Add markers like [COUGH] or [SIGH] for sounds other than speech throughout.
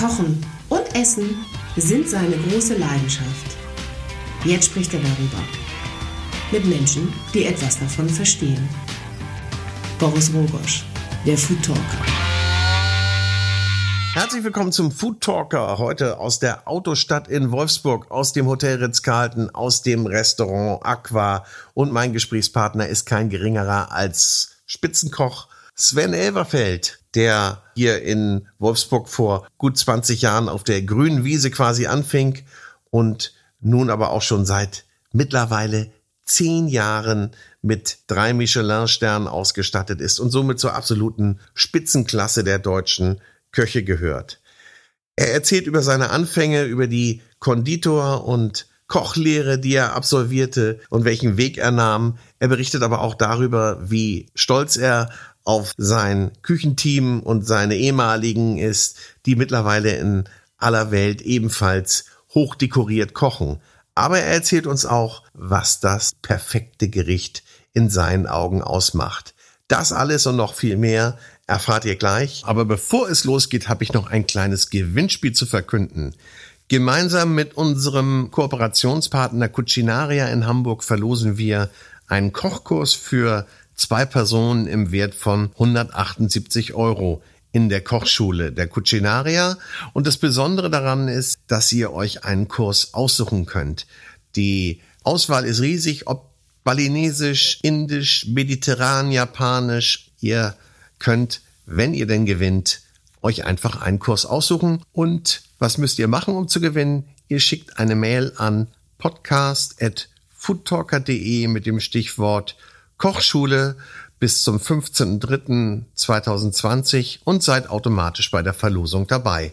Kochen und Essen sind seine große Leidenschaft. Jetzt spricht er darüber. Mit Menschen, die etwas davon verstehen. Boris Rogosch, der Food Talker. Herzlich willkommen zum Food Talker. Heute aus der Autostadt in Wolfsburg, aus dem Hotel Ritz-Carlton, aus dem Restaurant Aqua. Und mein Gesprächspartner ist kein geringerer als Spitzenkoch Sven Elverfeld, der hier in Wolfsburg vor gut 20 Jahren auf der grünen Wiese quasi anfing und nun aber auch schon seit mittlerweile zehn Jahren mit drei Michelin-Sternen ausgestattet ist und somit zur absoluten Spitzenklasse der deutschen Köche gehört. Er erzählt über seine Anfänge, über die Konditor- und Kochlehre, die er absolvierte und welchen Weg er nahm. Er berichtet aber auch darüber, wie stolz er auf sein Küchenteam und seine ehemaligen ist, die mittlerweile in aller Welt ebenfalls hochdekoriert kochen. Aber er erzählt uns auch, was das perfekte Gericht in seinen Augen ausmacht. Das alles und noch viel mehr erfahrt ihr gleich. Aber bevor es losgeht, habe ich noch ein kleines Gewinnspiel zu verkünden. Gemeinsam mit unserem Kooperationspartner Cucinaria in Hamburg verlosen wir einen Kochkurs für zwei Personen im Wert von 178 Euro in der Kochschule der Cucinaria. Und das Besondere daran ist, dass ihr euch einen Kurs aussuchen könnt. Die Auswahl ist riesig, ob balinesisch, indisch, mediterran, japanisch. Ihr könnt, wenn ihr denn gewinnt, euch einfach einen Kurs aussuchen. Und was müsst ihr machen, um zu gewinnen? Ihr schickt eine Mail an podcast.foodtalker.de mit dem Stichwort Kochschule bis zum 15.03.2020 und seid automatisch bei der Verlosung dabei.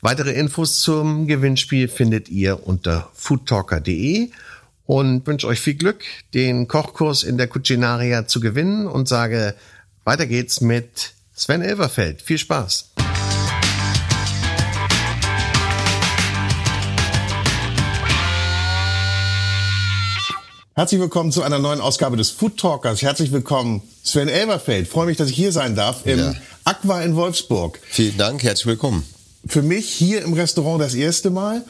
Weitere Infos zum Gewinnspiel findet ihr unter foodtalker.de und wünsche euch viel Glück, den Kochkurs in der Cucinaria zu gewinnen und sage, weiter geht's mit Sven Elverfeld. Viel Spaß! Herzlich willkommen zu einer neuen Ausgabe des Food Talkers. Herzlich willkommen, Sven Elberfeld. Freue mich, dass ich hier sein darf im ja. Aqua in Wolfsburg. Vielen Dank, herzlich willkommen. Für mich hier im Restaurant das erste Mal.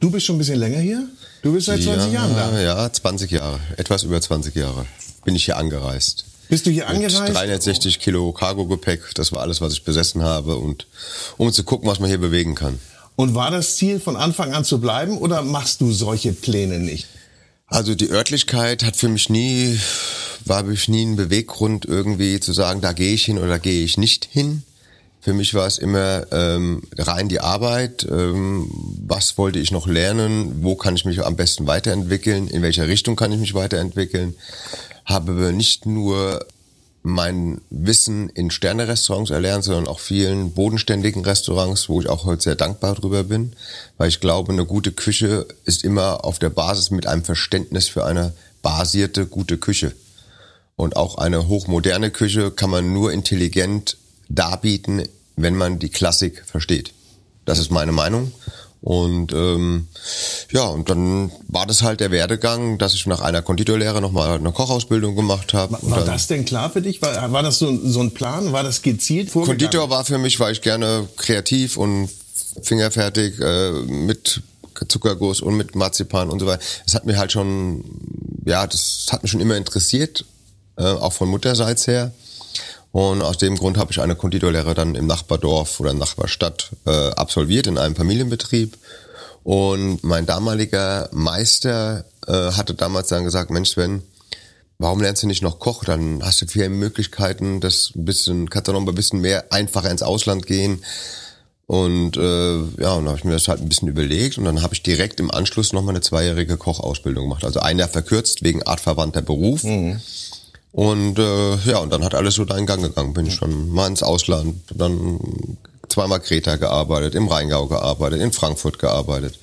Du bist schon ein bisschen länger hier? Du bist seit 20 ja, Jahren da. Ja, 20 Jahre. Etwas über 20 Jahre bin ich hier angereist. Bist du hier angereist? Mit 360 Kilo Cargo-Gepäck. Das war alles, was ich besessen habe. Und um zu gucken, was man hier bewegen kann. Und war das Ziel, von Anfang an zu bleiben oder machst du solche Pläne nicht? Also die Örtlichkeit hat für mich nie, war für mich nie ein Beweggrund irgendwie zu sagen, da gehe ich hin oder gehe ich nicht hin. Für mich war es immer ähm, rein die Arbeit. Ähm, was wollte ich noch lernen? Wo kann ich mich am besten weiterentwickeln? In welcher Richtung kann ich mich weiterentwickeln? Habe nicht nur mein Wissen in Sternerestaurants erlernt, sondern auch vielen bodenständigen Restaurants, wo ich auch heute sehr dankbar drüber bin, weil ich glaube, eine gute Küche ist immer auf der Basis mit einem Verständnis für eine basierte gute Küche. Und auch eine hochmoderne Küche kann man nur intelligent darbieten, wenn man die Klassik versteht. Das ist meine Meinung. Und ähm, ja, und dann war das halt der Werdegang, dass ich nach einer Konditorlehre nochmal eine Kochausbildung gemacht habe. War, war das denn klar für dich? War, war das so, so ein Plan? War das gezielt vorgegangen? Konditor war für mich, weil ich gerne kreativ und fingerfertig äh, mit Zuckerguss und mit Marzipan und so weiter. Das hat mich halt schon, ja, das hat mich schon immer interessiert, äh, auch von Mutterseits her. Und aus dem Grund habe ich eine Konditorlehre dann im Nachbardorf oder Nachbarstadt äh, absolviert in einem Familienbetrieb. Und mein damaliger Meister äh, hatte damals dann gesagt, Mensch Sven, warum lernst du nicht noch Koch? Dann hast du viele Möglichkeiten, das bisschen, kannst du noch ein bisschen mehr einfacher ins Ausland gehen. Und äh, ja, und habe ich mir das halt ein bisschen überlegt und dann habe ich direkt im Anschluss nochmal eine zweijährige Kochausbildung gemacht. Also ein Jahr verkürzt wegen artverwandter Beruf. Mhm. Und äh, ja, und dann hat alles so da in Gang gegangen. Bin ich schon mal ins Ausland, dann zweimal Kreta gearbeitet, im Rheingau gearbeitet, in Frankfurt gearbeitet.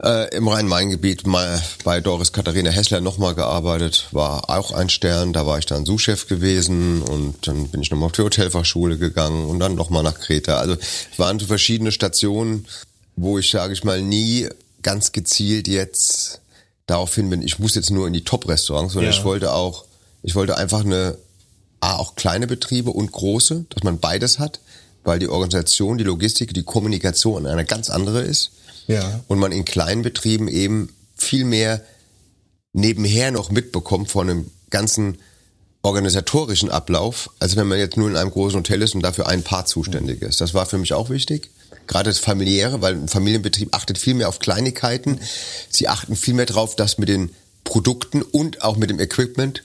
Äh, Im Rhein-Main-Gebiet mal bei Doris Katharina Hessler nochmal gearbeitet, war auch ein Stern, da war ich dann Sous-Chef gewesen und dann bin ich nochmal auf die Hotelfachschule gegangen und dann nochmal nach Kreta. Also es waren so verschiedene Stationen, wo ich, sage ich mal, nie ganz gezielt jetzt darauf hin bin, ich muss jetzt nur in die Top-Restaurants, sondern ja. ich wollte auch ich wollte einfach eine, A, auch kleine Betriebe und große, dass man beides hat, weil die Organisation, die Logistik, die Kommunikation eine ganz andere ist. Ja. Und man in kleinen Betrieben eben viel mehr nebenher noch mitbekommt von einem ganzen organisatorischen Ablauf, als wenn man jetzt nur in einem großen Hotel ist und dafür ein Paar zuständig ist. Das war für mich auch wichtig. Gerade das familiäre, weil ein Familienbetrieb achtet viel mehr auf Kleinigkeiten. Sie achten viel mehr darauf, dass mit den Produkten und auch mit dem Equipment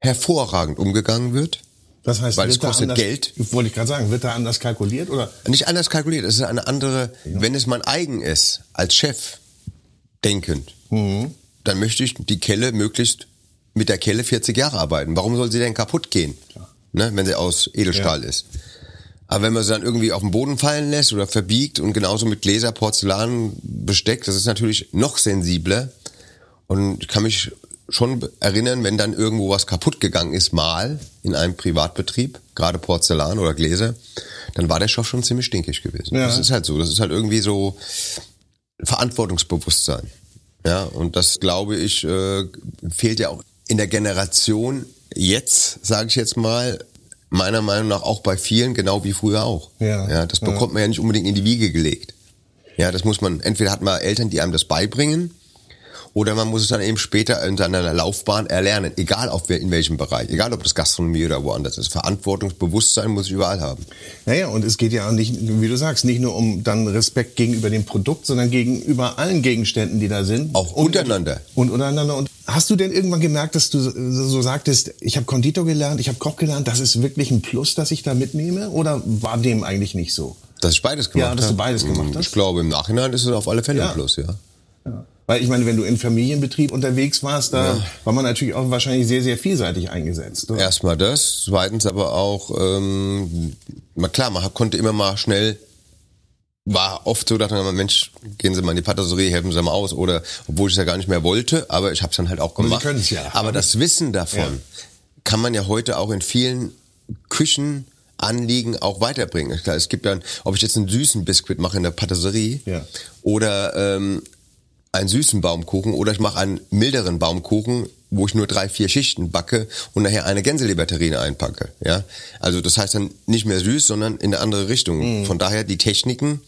hervorragend umgegangen wird. Das heißt, Weil es kostet anders, Geld. Wollte ich gerade sagen, wird da anders kalkuliert oder? Nicht anders kalkuliert, es ist eine andere, wenn es mein eigen ist, als Chef denkend, dann möchte ich die Kelle möglichst mit der Kelle 40 Jahre arbeiten. Warum soll sie denn kaputt gehen, ne, wenn sie aus Edelstahl ist? Aber wenn man sie dann irgendwie auf den Boden fallen lässt oder verbiegt und genauso mit Gläser, Porzellan, Besteck, das ist natürlich noch sensibler. Und ich kann mich schon erinnern, wenn dann irgendwo was kaputt gegangen ist, mal in einem Privatbetrieb, gerade Porzellan oder Gläser, dann war der Stoff schon ziemlich stinkig gewesen. Ja. Das ist halt so. Das ist halt irgendwie so Verantwortungsbewusstsein. Ja, und das glaube ich äh, fehlt ja auch in der Generation jetzt, sage ich jetzt mal, meiner Meinung nach auch bei vielen, genau wie früher auch. Ja. ja das bekommt man ja nicht unbedingt in die Wiege gelegt. Ja, das muss man, entweder hat man Eltern, die einem das beibringen, oder man muss es dann eben später in seiner Laufbahn erlernen, egal auf, in welchem Bereich, egal ob das Gastronomie oder woanders ist. Verantwortungsbewusstsein muss ich überall haben. Naja, und es geht ja auch nicht, wie du sagst, nicht nur um dann Respekt gegenüber dem Produkt, sondern gegenüber allen Gegenständen, die da sind. Auch und, untereinander. Und untereinander. Und hast du denn irgendwann gemerkt, dass du so sagtest, ich habe Konditor gelernt, ich habe Koch gelernt, das ist wirklich ein Plus, dass ich da mitnehme? Oder war dem eigentlich nicht so? Dass ich beides gemacht Ja, dass du habe. beides gemacht hast. Ich glaube, im Nachhinein ist es auf alle Fälle Ja. ein Plus, ja. Weil ich meine, wenn du in Familienbetrieb unterwegs warst, da war man natürlich auch wahrscheinlich sehr, sehr vielseitig eingesetzt. Oder? Erstmal das, zweitens aber auch, ähm, klar, man konnte immer mal schnell, war oft so, dachte man, Mensch, gehen Sie mal in die Patisserie, helfen Sie mal aus, oder obwohl ich es ja gar nicht mehr wollte, aber ich habe es dann halt auch Sie gemacht. können's ja. Aber das Wissen davon Ja. kann man ja heute auch in vielen Küchen Anliegen auch weiterbringen. Klar, es gibt dann, ob ich jetzt einen süßen Biskuit mache in der Patisserie Ja. oder ähm, einen süßen Baumkuchen oder ich mache einen milderen Baumkuchen, wo ich nur drei, vier Schichten backe und nachher eine Gänseleberterrine einpacke. Ja, also das heißt dann nicht mehr süß, sondern in eine andere Richtung. Von daher die Techniken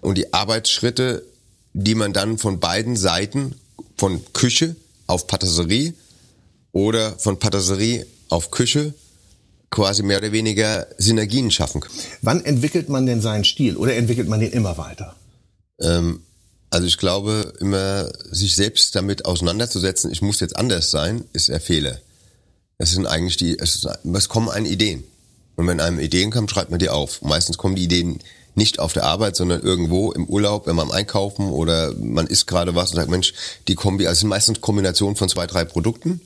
und die Arbeitsschritte, die man dann von beiden Seiten, von Küche auf Patisserie oder von Patisserie auf Küche, quasi mehr oder weniger Synergien schaffen. Wann entwickelt man denn seinen Stil? Oder entwickelt man den immer weiter? Ähm, also ich glaube, immer sich selbst damit auseinanderzusetzen, ich muss jetzt anders sein, ist der Fehler. Es sind eigentlich die, es, ist, es kommen einem Ideen. Und wenn einem Ideen kommen, schreibt man die auf. Meistens kommen die Ideen nicht auf der Arbeit, sondern irgendwo im Urlaub, wenn man am Einkaufen oder man isst gerade was und sagt, Mensch, die Kombi, also es sind meistens Kombinationen von zwei, drei Produkten.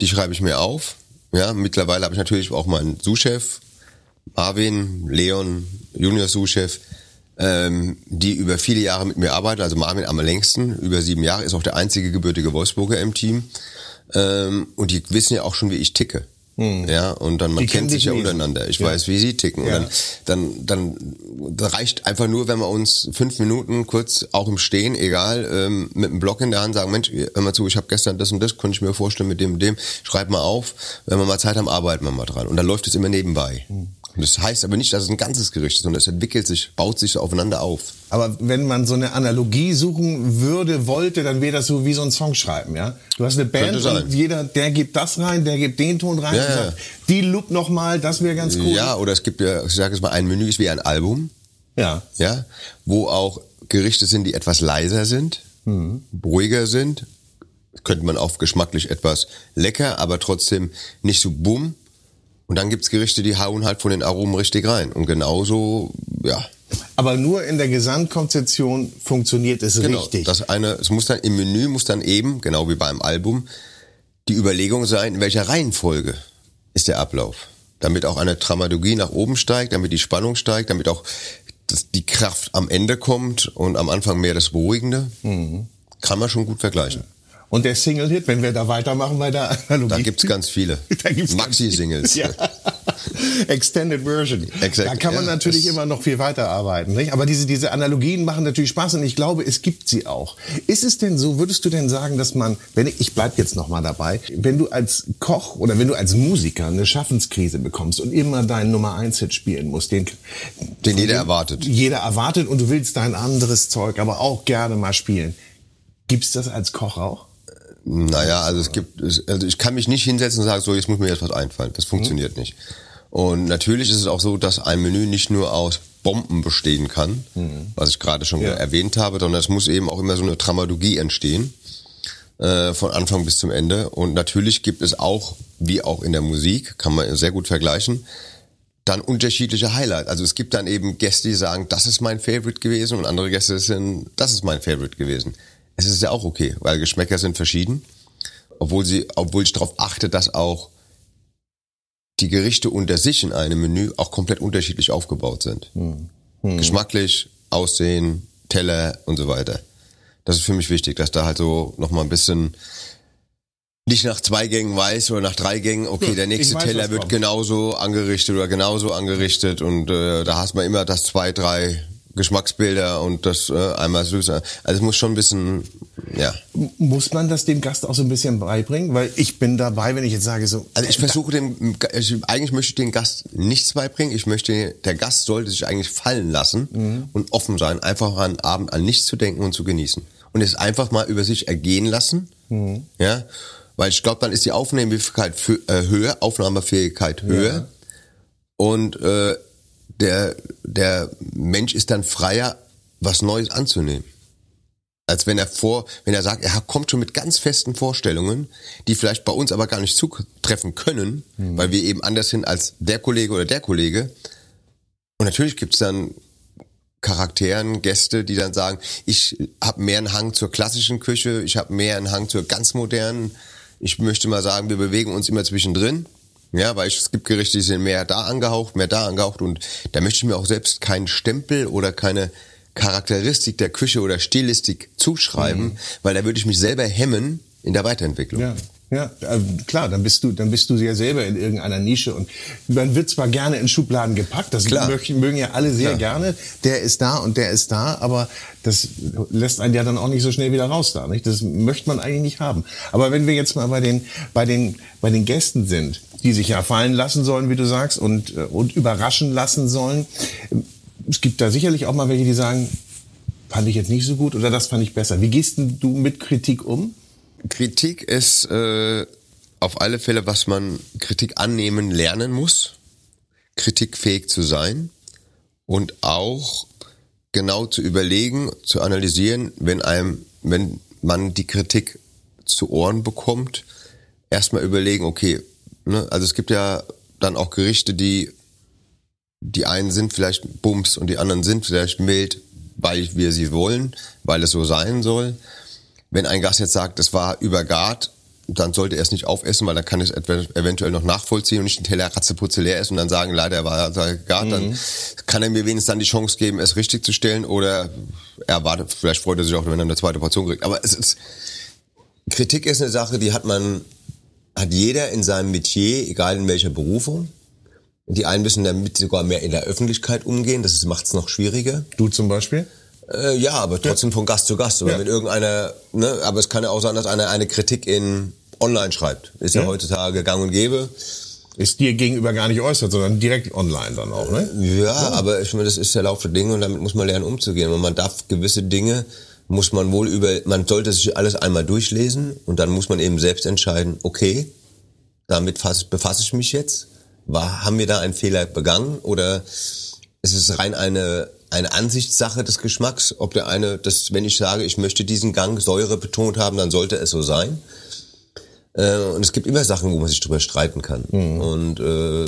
Die schreibe ich mir auf. Ja, mittlerweile habe ich natürlich auch meinen Sous-Chef, Marvin, Leon, Junior Sous-Chef, ähm, die über viele Jahre mit mir arbeiten. Also Marvin am längsten, über sieben Jahre, ist auch der einzige gebürtige Wolfsburger im Team. Ähm, und die wissen ja auch schon, wie ich ticke. Ja, und dann man Die kennt sich ja wesentlich. untereinander. Ich Ja. weiß, wie sie ticken. Ja. Und dann, dann, dann da reicht einfach nur, wenn wir uns fünf Minuten kurz auch im Stehen, egal, ähm, mit einem Block in der Hand sagen, Mensch, hör mal zu, ich habe gestern das und das, konnte ich mir vorstellen mit dem und dem, schreib mal auf, wenn wir mal Zeit haben, arbeiten wir mal dran. Und dann läuft es immer nebenbei. Hm. Das heißt aber nicht, dass es ein ganzes Gericht ist, sondern es entwickelt sich, baut sich so aufeinander auf. Aber wenn man so eine Analogie suchen würde, wollte, dann wäre das so wie so ein Song schreiben, ja? Du hast eine Band und jeder, der gibt das rein, der gibt den Ton rein Ja, und sagt, die Loop noch mal, das wäre ganz cool. Ja, oder es gibt ja, ich sage es mal, ein Menü ist wie ein Album. Ja. ja, wo auch Gerichte sind, die etwas leiser sind, ruhiger sind. Könnte man auch geschmacklich etwas lecker, aber trotzdem nicht so bumm. Und dann gibt's Gerichte, die hauen halt von den Aromen richtig rein. Und genauso, ja, Aber nur in der Gesamtkonzeption funktioniert es genau. richtig. Das eine, es muss dann im Menü muss dann eben, genau wie beim Album, die Überlegung sein, in welcher Reihenfolge ist der Ablauf. Damit auch eine Dramaturgie nach oben steigt, damit die Spannung steigt, damit auch die Kraft am Ende kommt und am Anfang mehr das Beruhigende. Mhm. Kann man schon gut vergleichen. Und der Single-Hit, wenn wir da weitermachen bei der Analogie. Da gibt's ganz viele. [LAUGHS] Maxi-Singles. Ja. [LAUGHS] Extended Version. Exakt, da kann man ja, natürlich immer noch viel weiterarbeiten. Nicht? Aber diese, diese Analogien machen natürlich Spaß und ich glaube, es gibt sie auch. Ist es denn so, würdest du denn sagen, dass man, wenn ich, ich bleib jetzt noch mal dabei, wenn du als Koch oder wenn du als Musiker eine Schaffenskrise bekommst und immer deinen Nummer 1 Hit spielen musst, den, Den jeder erwartet. jeder erwartet und du willst dein anderes Zeug aber auch gerne mal spielen. Gibt's das als Koch auch? Naja, also es gibt, also ich kann mich nicht hinsetzen und sagen, so jetzt muss mir jetzt was einfallen. Das funktioniert nicht. Und natürlich ist es auch so, dass ein Menü nicht nur aus Bomben bestehen kann, was ich gerade schon Ja. erwähnt habe, sondern es muss eben auch immer so eine Dramaturgie entstehen, äh, von Anfang bis zum Ende. Und natürlich gibt es auch, wie auch in der Musik, kann man sehr gut vergleichen, dann unterschiedliche Highlights. Also es gibt dann eben Gäste, die sagen, das ist mein Favorite gewesen und andere Gäste sind, das ist mein Favorite gewesen. Es ist ja auch okay, weil Geschmäcker sind verschieden, obwohl sie, obwohl ich darauf achte, dass auch die Gerichte unter sich in einem Menü auch komplett unterschiedlich aufgebaut sind. Geschmacklich, Aussehen, Teller und so weiter. Das ist für mich wichtig, dass da halt so nochmal ein bisschen nicht nach zwei Gängen weiß oder nach drei Gängen, okay, Ja, der nächste weiß, Teller wird kommt. genauso angerichtet oder genauso angerichtet und äh, da hast man immer das zwei, drei Geschmacksbilder und das äh, einmal süß. Also es muss schon ein bisschen, ja. Muss man das dem Gast auch so ein bisschen beibringen? Weil ich bin dabei, wenn ich jetzt sage so, Also ich versuche dem, ich, eigentlich möchte ich den Gast nichts beibringen. Ich möchte, der Gast sollte sich eigentlich fallen lassen und offen sein, einfach an Abend an nichts zu denken und zu genießen. Und es einfach mal über sich ergehen lassen. Ja. Weil ich glaube, dann ist die Aufnahmefähigkeit äh, höher, Aufnahmefähigkeit höher. Und äh, der, der Mensch ist dann freier, was Neues anzunehmen. Als wenn er vor, wenn er sagt, er kommt schon mit ganz festen Vorstellungen, die vielleicht bei uns aber gar nicht zutreffen können, weil wir eben anders sind als der Kollege oder der Kollege. Und natürlich gibt's dann Charakteren, Gäste, die dann sagen, ich habe mehr einen Hang zur klassischen Küche, ich habe mehr einen Hang zur ganz modernen. Ich möchte mal sagen, wir bewegen uns immer zwischendrin. Ja, weil ich, es gibt Gerichte, die sind mehr da angehaucht, mehr da angehaucht und da möchte ich mir auch selbst keinen Stempel oder keine Charakteristik der Küche oder Stilistik zuschreiben, weil da würde ich mich selber hemmen in der Weiterentwicklung. Ja, ja, äh, klar, dann bist du, dann bist du ja selber in irgendeiner Nische und man wird zwar gerne in Schubladen gepackt, das Klar. mögen ja alle sehr Klar. gerne. Der ist da und der ist da, aber das lässt einen ja dann auch nicht so schnell wieder raus da, nicht? Das möchte man eigentlich nicht haben. Aber wenn wir jetzt mal bei den, bei den, bei den Gästen sind, die sich ja fallen lassen sollen, wie du sagst, und, äh, und überraschen lassen sollen, es gibt da sicherlich auch mal welche, die sagen, fand ich jetzt nicht so gut oder das fand ich besser. Wie gehst denn du mit Kritik um? Kritik ist äh, auf alle Fälle, was man Kritik annehmen lernen muss, kritikfähig zu sein und auch genau zu überlegen, zu analysieren, wenn einem, wenn man die Kritik zu Ohren bekommt, erstmal überlegen, okay, ne, also es gibt ja dann auch Gerichte, die die einen sind vielleicht Bums und die anderen sind vielleicht mild, weil wir sie wollen, weil es so sein soll. Wenn ein Gast jetzt sagt, das war übergart, dann sollte er es nicht aufessen, weil dann kann ich es ev- eventuell noch nachvollziehen und nicht den Teller ratzeputze leer essen und dann sagen, leider er war übergart. Dann kann er mir wenigstens dann die Chance geben, es richtig zu stellen oder er wartet, vielleicht freut er sich auch, wenn er eine zweite Portion kriegt. Aber es ist, Kritik ist eine Sache, die hat man, hat jeder in seinem Metier, egal in welcher Berufung. Die einen müssen damit sogar mehr in der Öffentlichkeit umgehen, das macht es noch schwieriger. Du zum Beispiel? Äh, ja, aber trotzdem von Gast zu Gast. Oder Ja. mit irgendeiner, ne, aber es kann ja auch sein, dass einer eine Kritik in online schreibt. Ist ja, Ja. heutzutage gang und gäbe. Ist dir gegenüber gar nicht äußert, sondern direkt online dann auch, ne? Ja, aber ich meine, das ist der Lauf der Dinge und damit muss man lernen umzugehen. Und man darf gewisse Dinge, muss man wohl über, man sollte sich alles einmal durchlesen und dann muss man eben selbst entscheiden, okay, damit fass, befasse ich mich jetzt. War, haben wir da einen Fehler begangen oder ist es rein eine, eine Ansichtssache des Geschmacks? Ob der eine, das, wenn ich sage, ich möchte diesen Gang Säure betont haben, dann sollte es so sein. Äh, und es gibt immer Sachen, wo man sich drüber streiten kann. Und äh,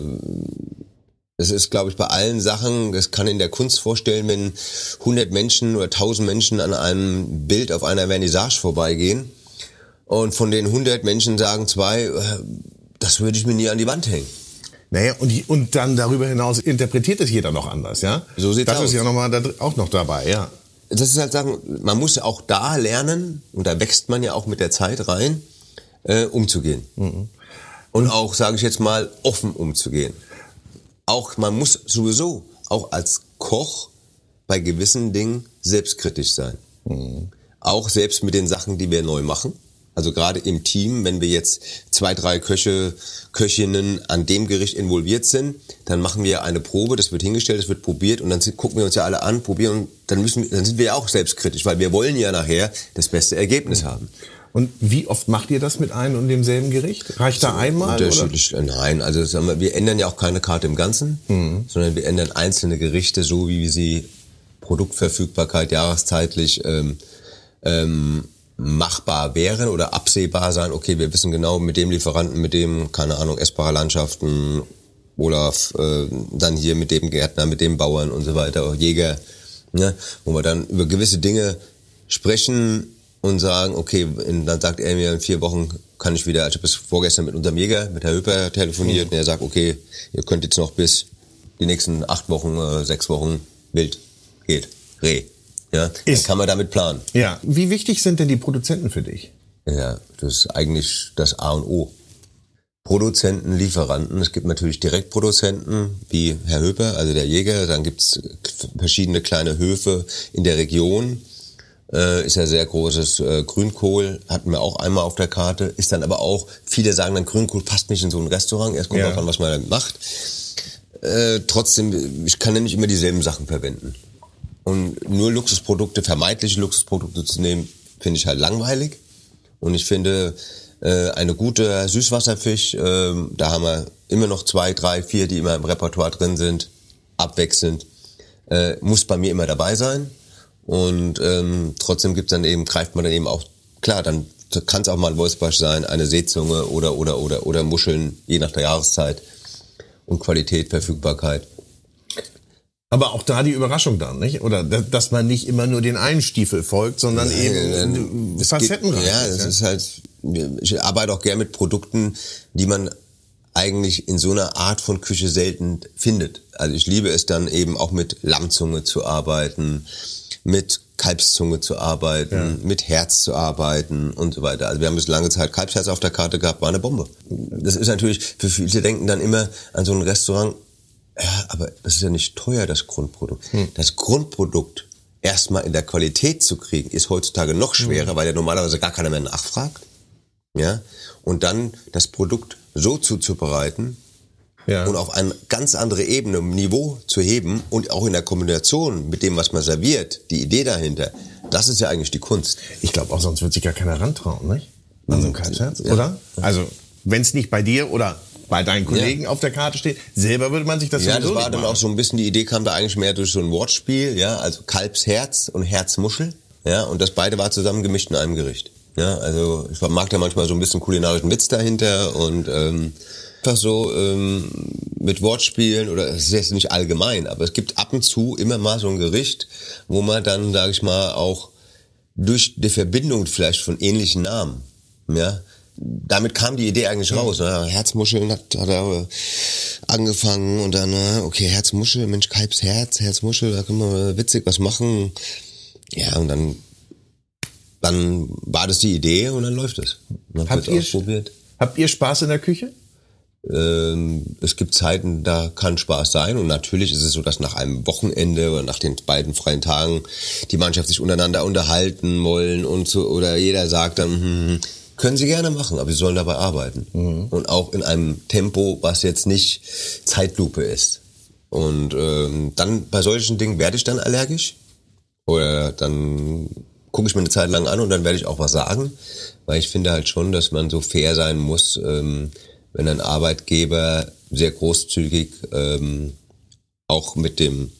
es ist, glaube ich, bei allen Sachen, das kann in der Kunst vorstellen, wenn 100 Menschen oder 1000 Menschen an einem Bild auf einer Vernissage vorbeigehen und von den 100 Menschen sagen zwei, äh, das würde ich mir nie an die Wand hängen. Naja, und, und dann darüber hinaus interpretiert es jeder noch anders, ja? So sieht's das aus. ist ja nochmal da, auch noch dabei, ja. Das ist halt sagen, man muss auch da lernen, und da wächst man ja auch mit der Zeit rein, äh, umzugehen. Und auch, sage ich jetzt mal, offen umzugehen. Auch, man muss sowieso auch als Koch bei gewissen Dingen selbstkritisch sein. Mhm. Auch selbst mit den Sachen, die wir neu machen. Also gerade im Team, wenn wir jetzt zwei, drei Köche, Köchinnen an dem Gericht involviert sind, dann machen wir eine Probe, das wird hingestellt, das wird probiert und dann gucken wir uns ja alle an, probieren und dann müssen, dann sind wir ja auch selbstkritisch, weil wir wollen ja nachher das beste Ergebnis mhm. haben. Und wie oft macht ihr das mit einem und demselben Gericht? Reicht da einmal? Unterschiedlich. Oder? Nein, also sagen wir, wir ändern ja auch keine Karte im Ganzen, mhm. sondern wir ändern einzelne Gerichte so, wie wir sie Produktverfügbarkeit jahreszeitlich ähm, ähm, machbar wären oder absehbar sein. Okay, wir wissen genau mit dem Lieferanten, mit dem, keine Ahnung, essbare Landschaften, Olaf, äh, dann hier mit dem Gärtner, mit dem Bauern und so weiter, auch Jäger, ne, wo wir dann über gewisse Dinge sprechen, und sagen, okay, in, dann sagt er mir, in vier Wochen kann ich wieder, also bis vorgestern mit unserem Jäger, mit Herr Höper telefoniert, mhm. und er sagt, okay, ihr könnt jetzt noch bis die nächsten acht Wochen, äh, sechs Wochen wild geht, Reh. Ja, ist, dann kann man damit planen. Ja. Wie wichtig sind denn die Produzenten für dich? Ja, das ist eigentlich das A und O. Produzenten, Lieferanten. Es gibt natürlich Direktproduzenten wie Herr Höper, also der Jäger. Dann gibt's verschiedene kleine Höfe in der Region äh, ist ja sehr großes äh, Grünkohl, hatten wir auch einmal auf der Karte, ist dann aber auch, viele sagen dann, Grünkohl passt nicht in so ein Restaurant, erst kommt ja. an, was man damit macht. Äh, trotzdem, ich kann ja nicht immer dieselben Sachen verwenden. Und nur Luxusprodukte, vermeintliche Luxusprodukte zu nehmen, finde ich halt langweilig. Und ich finde, äh, eine gute Süßwasserfisch, äh, da haben wir immer noch zwei, drei, vier, die immer im Repertoire drin sind, abwechselnd, äh, muss bei mir immer dabei sein. Und ähm, trotzdem gibt's dann eben, greift man dann eben auch, klar, dann kann es auch mal ein Wolfsbarsch sein, eine Seezunge oder, oder, oder, oder Muscheln, je nach der Jahreszeit und Qualität, Verfügbarkeit. Aber auch da die Überraschung dann, nicht? Oder dass man nicht immer nur den einen Stiefel folgt, sondern Nein, eben facettenreich. Ja, das ist halt, ich arbeite auch gern mit Produkten, die man eigentlich in so einer Art von Küche selten findet. Also ich liebe es dann eben auch mit Lammzunge zu arbeiten, mit Kalbszunge zu arbeiten, ja. mit Herz zu arbeiten und so weiter. Also wir haben bis lange Zeit Kalbsherz auf der Karte gehabt, war eine Bombe. Das ist natürlich, für viele denken dann immer an so ein Restaurant, ja, aber das ist ja nicht teuer, das Grundprodukt. Hm. Das Grundprodukt erstmal in der Qualität zu kriegen, ist heutzutage noch schwerer, hm. weil ja normalerweise gar keiner mehr nachfragt. Ja, und dann das Produkt so zuzubereiten, ja. und auf eine ganz andere Ebene, Niveau zu heben und auch in der Kombination mit dem, was man serviert, die Idee dahinter, das ist ja eigentlich die Kunst. Ich glaube auch, sonst wird sich gar keiner rantrauen, nicht? An so einem Kalbsherz, ja. oder? Also, wenn es nicht bei dir oder bei deinen Kollegen ja. auf der Karte steht, selber würde man sich das Ja, das war dann auch so ein bisschen, die Idee kam da eigentlich mehr durch so ein Wortspiel, ja, also Kalbsherz und Herzmuschel, ja, und das beide war zusammen gemischt in einem Gericht. Ja, also ich mag da manchmal so ein bisschen kulinarischen Witz dahinter und ähm, einfach so ähm, mit Wortspielen oder es ist jetzt nicht allgemein, aber es gibt ab und zu immer mal so ein Gericht, wo man dann, sage ich mal, auch durch die Verbindung vielleicht von ähnlichen Namen, ja, damit kam die Idee eigentlich raus. Ne? Herzmuscheln hat, hat er angefangen und dann, ne, okay, Herzmuschel, Mensch, Kalbsherz, Herzmuschel, da können wir witzig was machen. Ja, und dann, dann war das die Idee und dann läuft es. Habt ihr, habt ihr Spaß in der Küche? Ähm, es gibt Zeiten, da kann Spaß sein und natürlich ist es so, dass nach einem Wochenende oder nach den beiden freien Tagen die Mannschaft sich untereinander unterhalten wollen und so oder jeder sagt dann, hm, können sie gerne machen, aber sie sollen dabei arbeiten mhm. und auch in einem Tempo, was jetzt nicht Zeitlupe ist. Und ähm, dann bei solchen Dingen werde ich dann allergisch oder dann gucke ich mir eine Zeit lang an und dann werde ich auch was sagen, weil ich finde halt schon, dass man so fair sein muss. Ähm, wenn ein Arbeitgeber sehr großzügig ähm, auch mit dem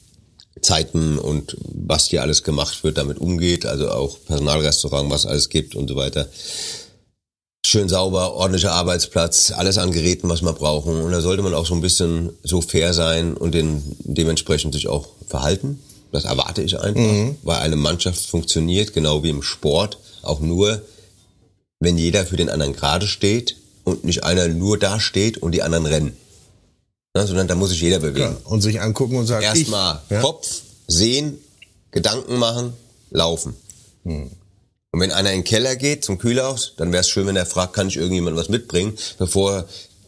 Zeiten und was hier alles gemacht wird, damit umgeht, also auch Personalrestaurant, was alles gibt und so weiter. Schön sauber, ordentlicher Arbeitsplatz, alles an Geräten, was man brauchen. Und da sollte man auch so ein bisschen so fair sein und den, dementsprechend sich auch verhalten. Das erwarte ich einfach, mhm. weil eine Mannschaft funktioniert, genau wie im Sport, auch nur, wenn jeder für den anderen gerade steht und nicht einer nur da steht und die anderen rennen. Ja, sondern da muss sich jeder bewegen. Ja, und sich angucken und sagen, erstmal ja? Kopf, sehen, Gedanken machen, laufen. Hm. Und wenn einer in den Keller geht zum Kühlhaus, dann wäre es schön, wenn er fragt, kann ich irgendjemand was mitbringen, bevor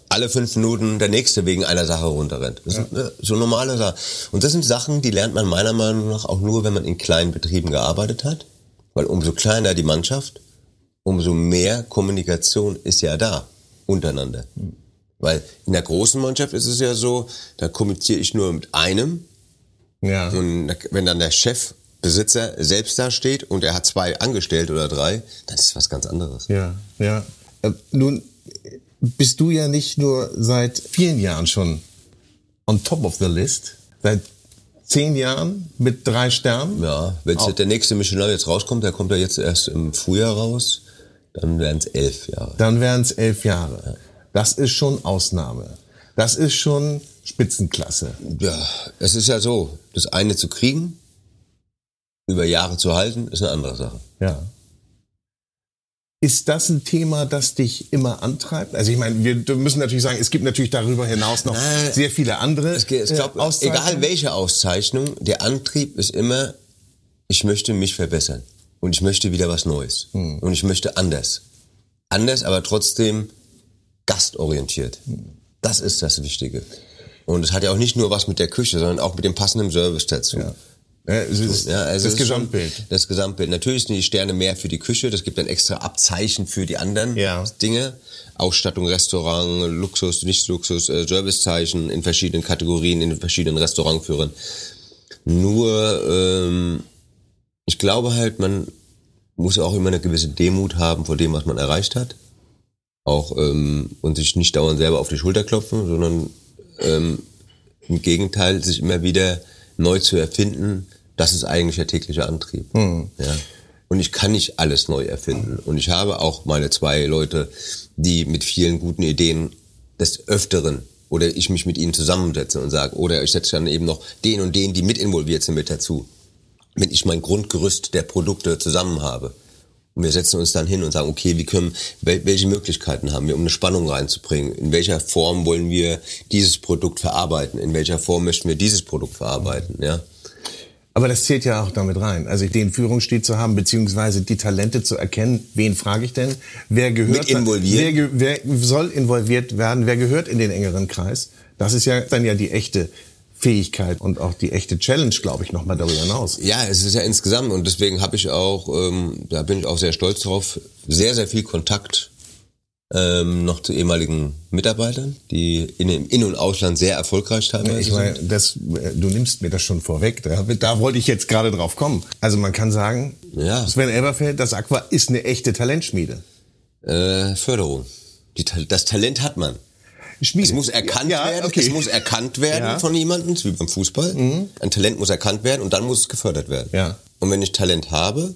alle fünf Minuten der nächste wegen einer Sache runterrennt. Das sind äh, so normale Sachen. Und das sind Sachen, die lernt man meiner Meinung nach auch nur, wenn man in kleinen Betrieben gearbeitet hat. Weil umso kleiner die Mannschaft, umso mehr Kommunikation ist ja da untereinander. Weil in der großen Mannschaft ist es ja so, da kommuniziere ich nur mit einem. Ja. Und wenn dann der Chef, Besitzer selbst da steht und er hat zwei Angestellte oder drei, dann ist es was ganz anderes. Ja, ja. Äh, nun bist du ja nicht nur seit vielen Jahren schon on top of the list. Seit zehn Jahren mit drei Sternen. Ja, wenn der nächste Michelin jetzt rauskommt, der kommt ja jetzt erst im Frühjahr raus, dann wären es elf Jahre. Dann wären es elf Jahre. Das ist schon Ausnahme. Das ist schon Spitzenklasse. Ja, es ist ja so, das eine zu kriegen, über Jahre zu halten, ist eine andere Sache. Ja. Ist das ein Thema, das dich immer antreibt? Also ich meine, wir müssen natürlich sagen, es gibt natürlich darüber hinaus noch Nein. sehr viele andere Es, ich äh, glaub, Auszeichnungen. egal welche Auszeichnung, der Antrieb ist immer, ich möchte mich verbessern und ich möchte wieder was Neues Hm. und ich möchte anders. Anders, aber trotzdem gastorientiert. Das ist das Wichtige. Und es hat ja auch nicht nur was mit der Küche, sondern auch mit dem passenden Service dazu. Ja. Ja, es ist Ja, also das es ist schon Gesamtbild. Das Gesamtbild. Natürlich sind die Sterne mehr für die Küche. Das gibt dann extra Abzeichen für die anderen Ja. Dinge. Ausstattung, Restaurant, Luxus, Nicht-Luxus, äh, Servicezeichen in verschiedenen Kategorien, in den verschiedenen Restaurantführern. Nur, ähm, ich glaube halt, man muss auch immer eine gewisse Demut haben vor dem, was man erreicht hat. Auch ähm, und sich nicht dauernd selber auf die Schulter klopfen, sondern ähm, im Gegenteil, sich immer wieder neu zu erfinden, das ist eigentlich der tägliche Antrieb. Ja. Und ich kann nicht alles neu erfinden. Und ich habe auch meine zwei Leute, die mit vielen guten Ideen des Öfteren oder ich mich mit ihnen zusammensetze und sage, oder ich setze dann eben noch den und den, die mit involviert sind, mit dazu. Wenn ich mein Grundgerüst der Produkte zusammen habe. Und wir setzen uns dann hin und sagen, okay, wie können, wel- welche Möglichkeiten haben wir, um eine Spannung reinzubringen? In welcher Form wollen wir dieses Produkt verarbeiten? In welcher Form möchten wir dieses Produkt verarbeiten? Ja. Aber das zählt ja auch damit rein. Also den Führungsstil zu haben, beziehungsweise die Talente zu erkennen. Wen frage ich denn? Wer gehört? Mit involviert. Wer, wer soll involviert werden? Wer gehört in den engeren Kreis? Das ist ja dann ja die echte Fähigkeit und auch die echte Challenge, glaube ich, nochmal darüber hinaus. Ja, es ist ja insgesamt und deswegen habe ich auch, ähm, da bin ich auch sehr stolz drauf, sehr, sehr viel Kontakt ähm, noch zu ehemaligen Mitarbeitern, die in, im In- und Ausland sehr erfolgreich teilweise Ich sind. meine, das, äh, du nimmst mir das schon vorweg. Da, da wollte ich jetzt gerade drauf kommen. Also man kann sagen, Ja. Sven Elberfeld, das Aqua ist eine echte Talentschmiede. Äh, Förderung. Die, das Talent hat man. Schmiede. Es muss erkannt Ja, werden. okay. Es muss erkannt werden Ja. Mhm. von jemandem, wie beim Fußball. Ein Talent muss erkannt werden und dann muss es gefördert werden. Ja. Und wenn ich Talent habe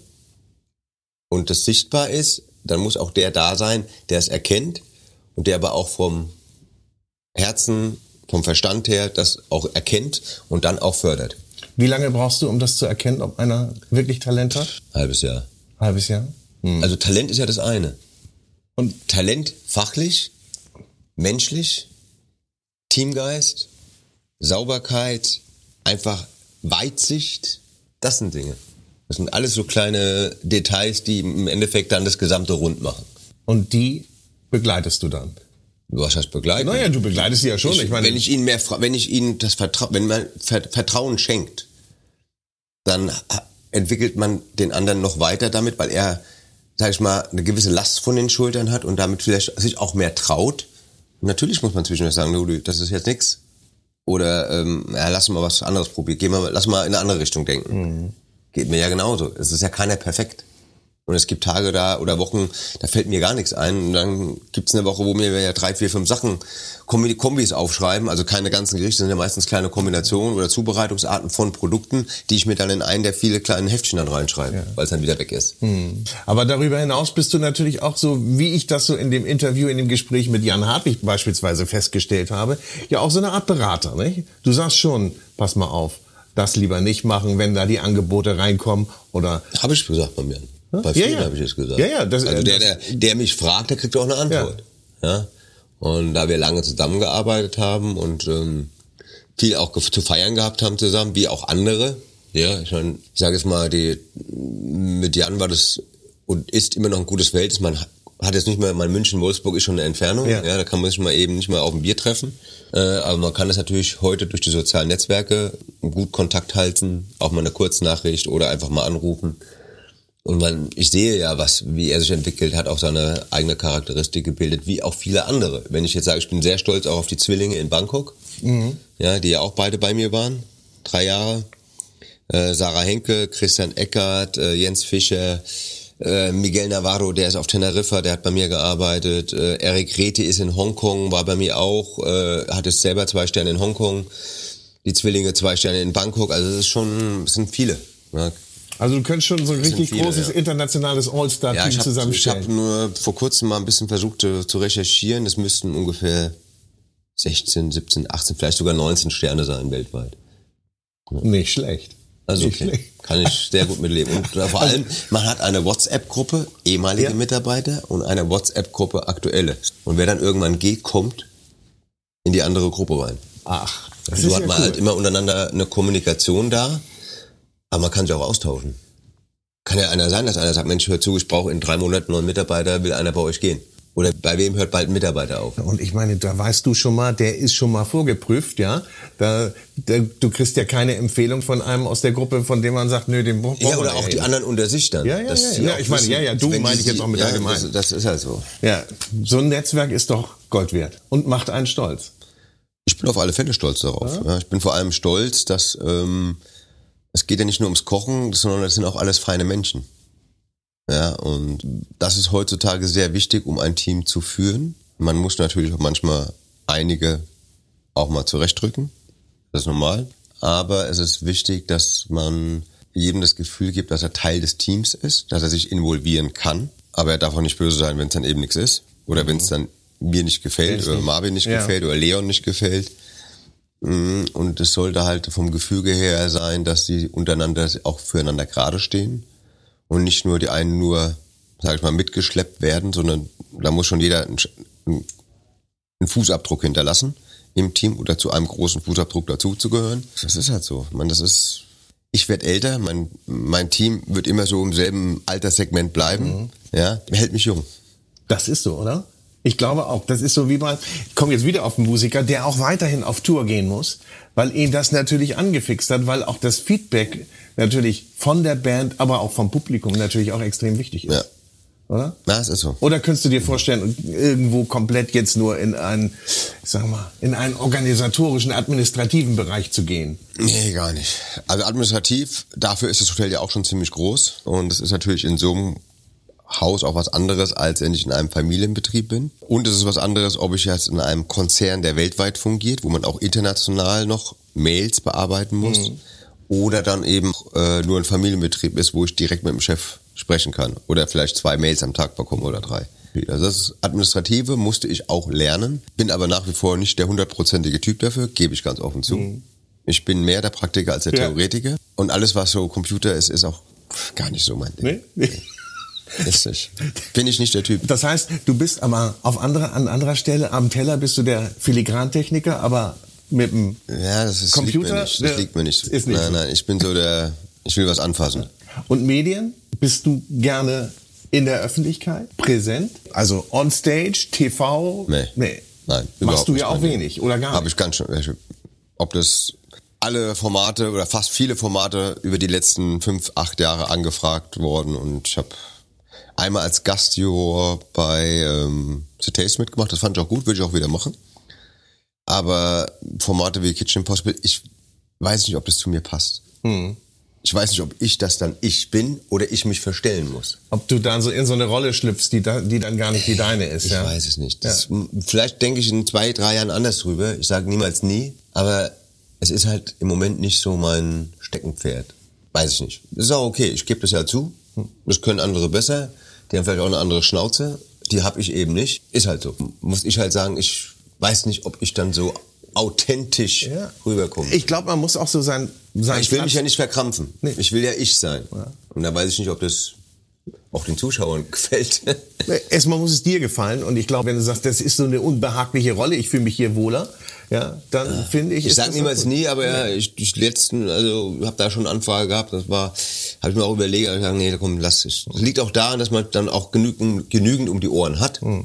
und das sichtbar ist, dann muss auch der da sein, der es erkennt und der aber auch vom Herzen, vom Verstand her das auch erkennt und dann auch fördert. Wie lange brauchst du, um das zu erkennen, ob einer wirklich Talent hat? Halbes Jahr. Halbes Jahr. Also Talent ist ja das eine. Und Talent fachlich, menschlich, Teamgeist, Sauberkeit, einfach Weitsicht, das sind Dinge. Das sind alles so kleine Details, die im Endeffekt dann das gesamte rund machen. Und die begleitest du dann. Was heißt begleiten? Naja, du begleitest sie ja schon. ich, Ich, meine, wenn ich ihnen mehr, wenn ich ihnen das Vertrauen, wenn man Ver- Vertrauen schenkt, dann entwickelt man den anderen noch weiter damit, weil er, sag ich mal, eine gewisse Last von den Schultern hat und damit vielleicht sich auch mehr traut. Natürlich muss man zwischendurch sagen, du, das ist jetzt nix. Oder ähm, ja, lass mal was anderes probieren. Geh mal, lass mal in eine andere Richtung denken. Geht mir ja genauso. Es ist ja keiner perfekt. Und es gibt Tage da oder Wochen, da fällt mir gar nichts ein. Und dann gibt's eine Woche, wo mir ja drei, vier, fünf Sachen Kombi Kombis aufschreiben. Also keine ganzen Gerichte, sind ja meistens kleine Kombinationen oder Zubereitungsarten von Produkten, die ich mir dann in einen der viele kleinen Heftchen dann reinschreibe, weil es dann wieder weg ist. aber darüber hinaus bist du natürlich auch so, wie ich das so in dem Interview, in dem Gespräch mit Jan Hartwig beispielsweise festgestellt habe, ja auch so eine Art Berater, nicht? Du sagst schon, pass mal auf, das lieber nicht machen, wenn da die Angebote reinkommen oder Habe ich gesagt bei mir. Bei Ja, vielen ja. habe ich es gesagt. Ja, ja, das- also der, das- der, der mich fragt, der kriegt auch eine Antwort. Ja. Und da wir lange zusammengearbeitet haben und ähm, viel auch zu feiern gehabt haben zusammen, wie auch andere. Ja, ich meine, ich sage jetzt mal, die mit Jan war das und ist immer noch ein gutes Verhältnis. Man hat jetzt nicht mehr, mein München-Wolfsburg ist schon eine Entfernung, Ja. ja. da kann man sich mal eben nicht mehr auf ein Bier treffen. Äh, aber man kann das natürlich heute durch die sozialen Netzwerke gut Kontakt halten, auch mal eine Kurznachricht oder einfach mal anrufen. Und man, ich sehe ja, was, wie er sich entwickelt, hat auch seine eigene Charakteristik gebildet, wie auch viele andere. Wenn ich jetzt sage, ich bin sehr stolz auch auf die Zwillinge in Bangkok, ja, die ja auch beide bei mir waren, drei Jahre. Äh, Sarah Henke, Christian Eckert, äh, Jens Fischer, äh, Miguel Navarro, der ist auf Teneriffa, der hat bei mir gearbeitet. Äh, Eric Reti ist in Hongkong, war bei mir auch, äh, hat jetzt selber zwei Sterne in Hongkong. Die Zwillinge zwei Sterne in Bangkok. Also es ist schon, es sind viele. Ja, Also du könntest schon so ein richtig viele, großes ja. internationales Ja, All-Star-Team ich habe zusammenstellen. hab nur vor kurzem mal ein bisschen versucht äh, zu recherchieren. Das müssten ungefähr 16, 17, 18, vielleicht sogar 19 Sterne sein weltweit. Nicht schlecht. Also Nicht okay. schlecht. kann ich sehr gut mitleben. Und äh, vor allem, man hat eine WhatsApp-Gruppe, ehemalige Ja. Mitarbeiter und eine WhatsApp-Gruppe aktuelle. Und wer dann irgendwann geht, kommt in die andere Gruppe rein. Ach, das so ist hat ja man cool. halt immer untereinander eine Kommunikation da, aber man kann sich auch austauschen. Kann ja einer sein, dass einer sagt, Mensch, hör zu, ich brauche in drei Monaten neuen Mitarbeiter, will einer bei euch gehen. Oder bei wem hört bald ein Mitarbeiter auf? Und ich meine, da weißt du schon mal, der ist schon mal vorgeprüft, ja. Da, da, du kriegst ja keine Empfehlung von einem aus der Gruppe, von dem man sagt, nö, den brauchen Ja, oder auch die anderen unter sich dann. Ja, ja, ja, sie ja, ich meine, ja, ja, du meine ich jetzt sie- auch mit ja, allgemein. Das, das ist halt so. Ja, so ein Netzwerk ist doch Gold wert und macht einen stolz. Ich bin auf alle Fälle stolz darauf. Ja. ich bin vor allem stolz, dass ähm, es geht ja nicht nur ums Kochen, sondern das sind auch alles feine Menschen. Ja, und das ist heutzutage sehr wichtig, um ein Team zu führen. Man muss natürlich auch manchmal einige auch mal zurechtdrücken. Das ist normal. Aber es ist wichtig, dass man jedem das Gefühl gibt, dass er Teil des Teams ist, dass er sich involvieren kann. Aber er darf auch nicht böse sein, wenn es dann eben nichts ist. Oder wenn es dann mir nicht gefällt oder Marvin nicht Ja. gefällt oder Leon nicht gefällt. Mm, Und es sollte halt vom Gefüge her sein, dass sie untereinander auch füreinander gerade stehen und nicht nur die einen nur, sag ich mal, mitgeschleppt werden, sondern da muss schon jeder einen, Fußabdruck hinterlassen im Team oder zu einem großen Fußabdruck dazuzugehören. Das ist halt so. Man, das ist, ich werde älter, mein, mein Team wird immer so im selben Alterssegment bleiben. Ja, hält mich jung. Das ist so, oder? Ich glaube auch. Das ist so wie bei, ich komme jetzt wieder auf einen Musiker, der auch weiterhin auf Tour gehen muss, weil ihn das natürlich angefixt hat, weil auch das Feedback natürlich von der Band, aber auch vom Publikum natürlich auch extrem wichtig ist. Ja. Oder? Na, es ist so. Oder könntest du dir vorstellen, irgendwo komplett jetzt nur in einen, ich sag mal, in einen organisatorischen, administrativen Bereich zu gehen? Nee, gar nicht. Also administrativ, dafür ist das Hotel ja auch schon ziemlich groß. Und es ist natürlich in so einem Haus auch was anderes, als wenn ich in einem Familienbetrieb bin. Und es ist was anderes, ob ich jetzt in einem Konzern, der weltweit fungiert, wo man auch international noch Mails bearbeiten muss. Oder dann eben äh, nur ein Familienbetrieb ist, wo ich direkt mit dem Chef sprechen kann. Oder vielleicht zwei Mails am Tag bekomme oder drei. Also das Administrative musste ich auch lernen, bin aber nach wie vor nicht der hundertprozentige Typ dafür, gebe ich ganz offen zu. Ich bin mehr der Praktiker als der Ja. Theoretiker. Und alles, was so Computer ist, ist auch gar nicht so mein Ding. Nee? Ist nicht. Bin ich nicht der Typ. Das heißt, du bist aber auf andere, an anderer Stelle am Teller bist du der Filigrantechniker, aber mit dem Ja, das ist, Computer, liegt mir nicht. Das liegt mir nicht. ist nicht nein, nein, ich bin so der, ich will was anfassen. Und Medien? Bist du gerne in der Öffentlichkeit präsent? Also on stage, TV? Nee. Nee. Nein, Machst du ja auch mein Ding. wenig oder gar Habe nicht? ich ganz schön. Ob das alle Formate oder fast viele Formate über die letzten fünf, acht Jahre angefragt worden und ich habe einmal als Gastjuror bei ähm, The Taste mitgemacht. Das fand ich auch gut, würde ich auch wieder machen. Aber Formate wie Kitchen Impossible, ich weiß nicht, ob das zu mir passt. Hm. Ich weiß nicht, ob ich das dann ich bin oder ich mich verstellen muss. Ob du dann so in so eine Rolle schlüpfst, die, da, die dann gar nicht die deine ist, Ich ja? weiß es nicht. Das, m- Vielleicht denke ich in zwei, drei Jahren anders drüber. Ich sage niemals nie, aber es ist halt im Moment nicht so mein Steckenpferd. Weiß ich nicht. Das ist auch okay. Ich gebe das ja zu. Das können andere besser. Die haben vielleicht auch eine andere Schnauze. Die habe ich eben nicht. Ist halt so. Muss ich halt sagen, ich weiß nicht, ob ich dann so authentisch Ja. rüberkomme. Ich glaube, man muss auch so sein, sein Ich will Platz- mich ja nicht verkrampfen. Nee. Ich will ja ich sein. Und da weiß ich nicht, ob das auch den Zuschauern [LAUGHS] gefällt. Erstmal muss es dir gefallen und ich glaube, wenn du sagst, das ist so eine unbehagliche Rolle, ich fühle mich hier wohler, ja, dann finde ich. Ich sage niemals nie, aber ja, ich, ich letzten, also habe da schon Anfrage gehabt, das war, habe ich mir auch überlegt, ich sag, nee, komm, lass es. Das liegt auch daran, dass man dann auch genügend, genügend um die Ohren hat, Hm.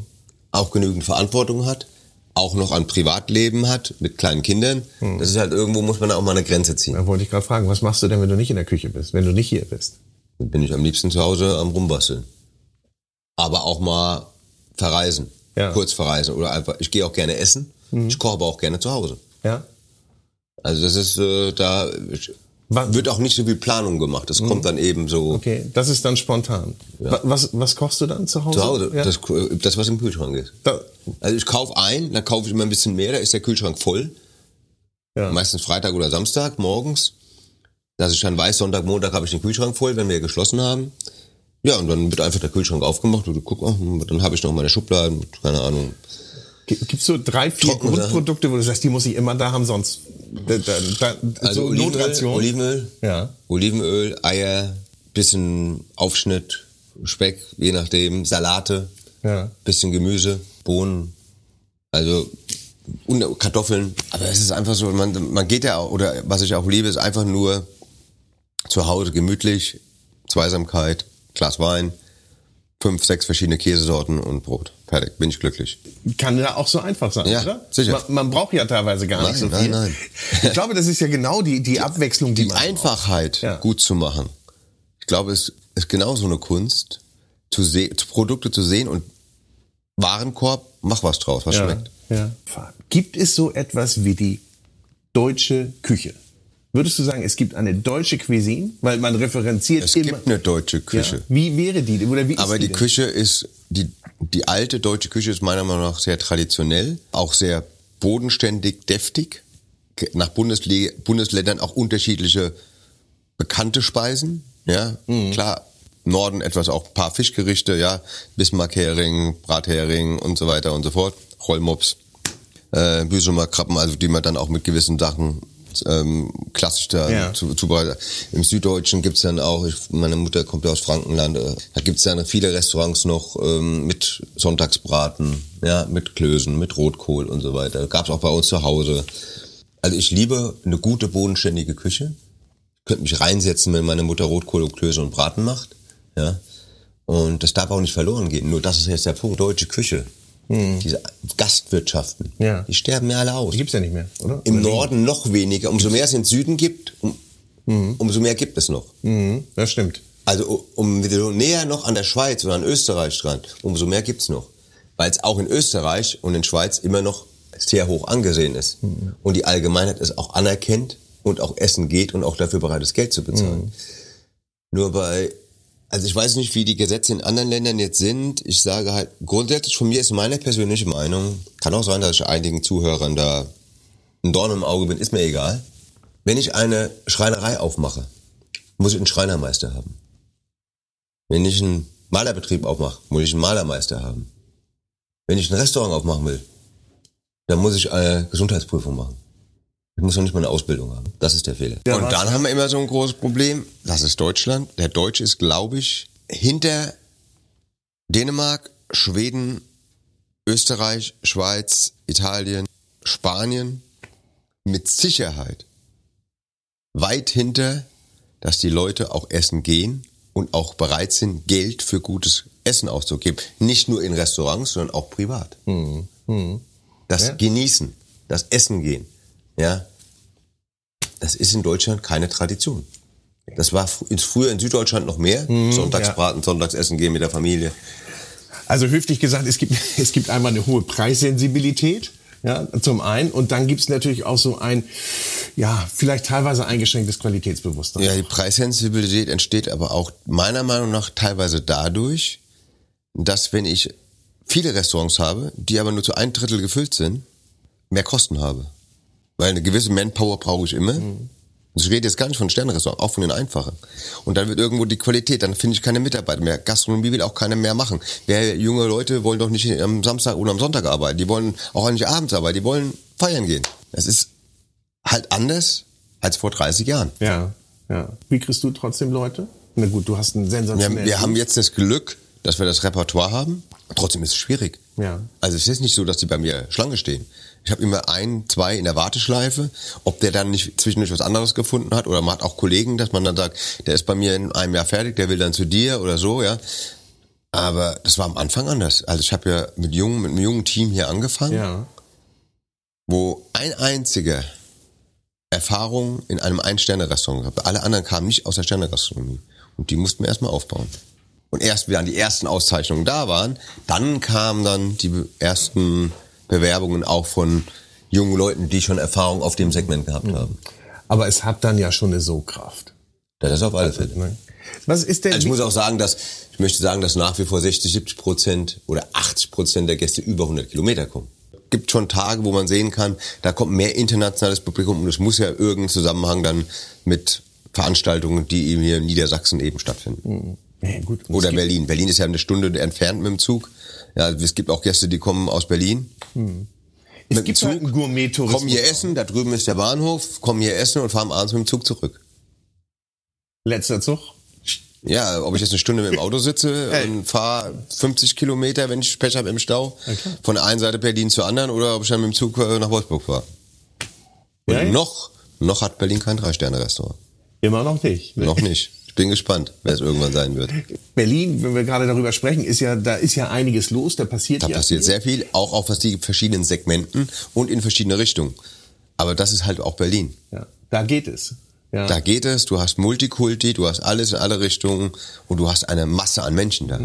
auch genügend Verantwortung hat, auch noch ein Privatleben hat mit kleinen Kindern. Hm. Das ist halt irgendwo muss man da auch mal eine Grenze ziehen. Da wollte ich gerade fragen, was machst du denn, wenn du nicht in der Küche bist, wenn du nicht hier bist? Dann bin ich am liebsten zu Hause am rumbasteln. Aber auch mal verreisen, Ja. Mhm. kurz verreisen oder einfach. Ich gehe auch gerne essen. Ich koche aber auch gerne zu Hause. Ja. Also das ist äh, da ich, Wa- wird auch nicht so viel Planung gemacht. Das kommt dann eben so Okay, das ist dann spontan. Wa- Was, was kochst du dann zu Hause? zu Hause. Ja. Das, das was im Kühlschrank ist. Da, Also ich kaufe ein, dann kaufe ich immer ein bisschen mehr. Da ist der Kühlschrank voll. ja. Meistens Freitag oder Samstag morgens. Dass ich dann weiß, Sonntag, Montag habe ich den Kühlschrank voll, wenn wir geschlossen haben. Ja, und dann wird einfach der Kühlschrank aufgemacht und guck, oh, dann habe ich noch meine Schubladen, keine Ahnung. Gibt es so drei, vier Trockene Sachen. Grundprodukte, wo du sagst, die muss ich immer da haben, sonst da, da, da, Also so Olivenöl, Notration? Olivenöl, Ja. Olivenöl, Eier, bisschen Aufschnitt, Speck, je nachdem, Salate, Ja. bisschen Gemüse, Bohnen, also und Kartoffeln. Aber es ist einfach so, man, man geht ja auch, oder was ich auch liebe, ist einfach nur zu Hause gemütlich, Zweisamkeit, Glas Wein, fünf, sechs verschiedene Käsesorten und Brot. Fertig, bin ich glücklich. Kann ja auch so einfach sein, Ja, oder? sicher. Man, man braucht ja teilweise gar nicht Nein, so viel. nein, nein. Ich glaube, das ist ja genau die, die Abwechslung, die, die man Einfachheit Ja. gut zu machen. Ich glaube, es ist genauso eine Kunst, zu se Produkte zu sehen und Warenkorb, mach was draus, was ja, schmeckt. ja. Gibt es so etwas wie die deutsche Küche? Würdest du sagen, es gibt eine deutsche Cuisine? Weil man referenziert Es immer. gibt eine deutsche Küche. Ja. Wie wäre die? Oder wie ist Aber die denn? Küche ist, die, die alte deutsche Küche ist meiner Meinung nach sehr traditionell, auch sehr bodenständig, deftig. Nach Bundesli Bundesländern auch unterschiedliche bekannte Speisen. Ja, Mhm. klar. Norden etwas auch ein paar Fischgerichte, ja, Bismarckhering, Brathering und so weiter und so fort, Rollmops, äh, Büsumer Krabben, also die man dann auch mit gewissen Sachen ähm, klassisch da Ja. zu, zubereitet. Im Süddeutschen gibt's dann auch, ich, meine Mutter kommt ja aus Frankenland, äh, da gibt's dann viele Restaurants noch ähm, mit Sonntagsbraten, ja, mit Klößen, mit Rotkohl und so weiter. Gab's auch bei uns zu Hause. Also ich liebe eine gute, bodenständige Küche. Ich könnte mich reinsetzen, wenn meine Mutter Rotkohl und Klöße und Braten macht. Ja. Und das darf auch nicht verloren gehen. Nur das ist jetzt der Punkt, deutsche Küche. Diese Gastwirtschaften. Ja. die sterben ja alle aus. Die gibt's ja nicht mehr, oder? Im Oder Norden noch weniger. Umso mehr es in den Süden gibt, um, umso mehr gibt es noch. Mhm, das stimmt. Also u- umso näher noch an der Schweiz oder an Österreich dran, umso mehr gibt's noch. Weil es auch in Österreich und in Schweiz immer noch sehr hoch angesehen ist. Und die Allgemeinheit es auch anerkennt und auch essen geht und auch dafür bereit ist, Geld zu bezahlen. Nur bei, also ich weiß nicht, wie die Gesetze in anderen Ländern jetzt sind. Ich sage halt, grundsätzlich von mir ist meine persönliche Meinung, kann auch sein, dass ich einigen Zuhörern da ein Dorn im Auge bin, ist mir egal. Wenn ich eine Schreinerei aufmache, muss ich einen Schreinermeister haben. Wenn ich einen Malerbetrieb aufmache, muss ich einen Malermeister haben. Wenn ich ein Restaurant aufmachen will, dann muss ich eine Gesundheitsprüfung machen. Ich muss noch nicht mal eine Ausbildung haben. Das ist der Fehler. Ja, Und dann haben wir immer so ein großes Problem. Das ist Deutschland. Der Deutsche ist, glaube ich, hinter Dänemark, Schweden, Österreich, Schweiz, Italien, Spanien mit Sicherheit weit hinter, dass die Leute auch essen gehen und auch bereit sind, Geld für gutes Essen auszugeben. Nicht nur in Restaurants, sondern auch privat. Das Ja. Genießen, das Essen gehen, ja, das ist in Deutschland keine Tradition. Das war fr- früher in Süddeutschland noch mehr. Sonntagsbraten, Sonntagsessen gehen mit der Familie. Also höflich gesagt, es gibt, es gibt einmal eine hohe Preissensibilität, ja, zum einen, und dann gibt's natürlich auch so ein, ja, vielleicht teilweise eingeschränktes Qualitätsbewusstsein. Ja, die Preissensibilität entsteht aber auch meiner Meinung nach teilweise dadurch, dass wenn ich viele Restaurants habe, die aber nur zu ein Drittel gefüllt sind, mehr Kosten habe. Weil eine gewisse Manpower brauche ich immer. Ich rede jetzt gar nicht von Sternrestaurants, auch von den einfachen. Und dann wird irgendwo die Qualität, dann finde ich keine Mitarbeiter mehr. Gastronomie will auch keiner mehr machen. Wer, junge Leute wollen doch nicht am Samstag oder am Sonntag arbeiten. Die wollen auch nicht abends arbeiten. Die wollen feiern gehen. Das ist halt anders als vor 30 Jahren. Ja, ja. Wie kriegst du trotzdem Leute? Na gut, du hast einen Wir, sensationellen. haben- wir haben jetzt das Glück, dass wir das Repertoire haben. Trotzdem ist es schwierig. Ja. Also es ist nicht so, dass die bei mir Schlange stehen. Ich habe immer ein, zwei in der Warteschleife. Ob der dann nicht zwischendurch was anderes gefunden hat oder man hat auch Kollegen, dass man dann sagt, der ist bei mir in einem Jahr fertig, der will dann zu dir oder so, ja. Aber das war am Anfang anders. Also ich habe ja mit jungen, mit einem jungen Team hier angefangen, Ja. wo ein einziger Erfahrung in einem Ein-Sterne-Restaurant gehabt. Alle anderen kamen nicht aus der Sterne-Gastronomie. Und die mussten wir erstmal aufbauen. Und erst, wie dann die ersten Auszeichnungen da waren, dann kamen dann die ersten Bewerbungen auch von jungen Leuten, die schon Erfahrung auf dem Segment gehabt haben. Aber es hat dann ja schon eine Sogkraft. Das ist auf alle Fälle. Ne? Was ist denn Also ich muss auch sagen, dass ich möchte sagen, dass nach wie vor 60, 70 Prozent oder 80 Prozent der Gäste über 100 Kilometer kommen. Gibt schon Tage, wo man sehen kann, da kommt mehr internationales Publikum und es muss ja irgendeinen Zusammenhang dann mit Veranstaltungen, die eben hier in Niedersachsen eben stattfinden. ja, gut, Oder Berlin. Berlin ist ja eine Stunde entfernt mit dem Zug. Ja, es gibt auch Gäste, die kommen aus Berlin. es mit dem gibt Zug, halt einen Gourmet-Tourismus. Kommen hier essen, da drüben ist der Bahnhof, kommen hier essen und fahren abends mit dem Zug zurück. Letzter Zug. Ja, ob ich jetzt eine Stunde mit dem Auto sitze [LAUGHS] und fahre 50 Kilometer, wenn ich Pech habe im Stau, von der einen Seite Berlin zur anderen, oder ob ich dann mit dem Zug äh, nach Wolfsburg fahre. Und Ja, ja. noch, noch hat Berlin kein Drei-Sterne-Restaurant. Immer noch nicht. Noch nicht. Ich bin gespannt, wer es irgendwann sein wird. Berlin, wenn wir gerade darüber sprechen, ist ja, da ist ja einiges los, da passiert Da ja passiert viel. sehr viel, auch auf was die verschiedenen Segmenten und in verschiedene Richtungen. Aber das ist halt auch Berlin. Ja, da geht es. Ja. Da geht es, du hast Multikulti, du hast alles in alle Richtungen und du hast eine Masse an Menschen da.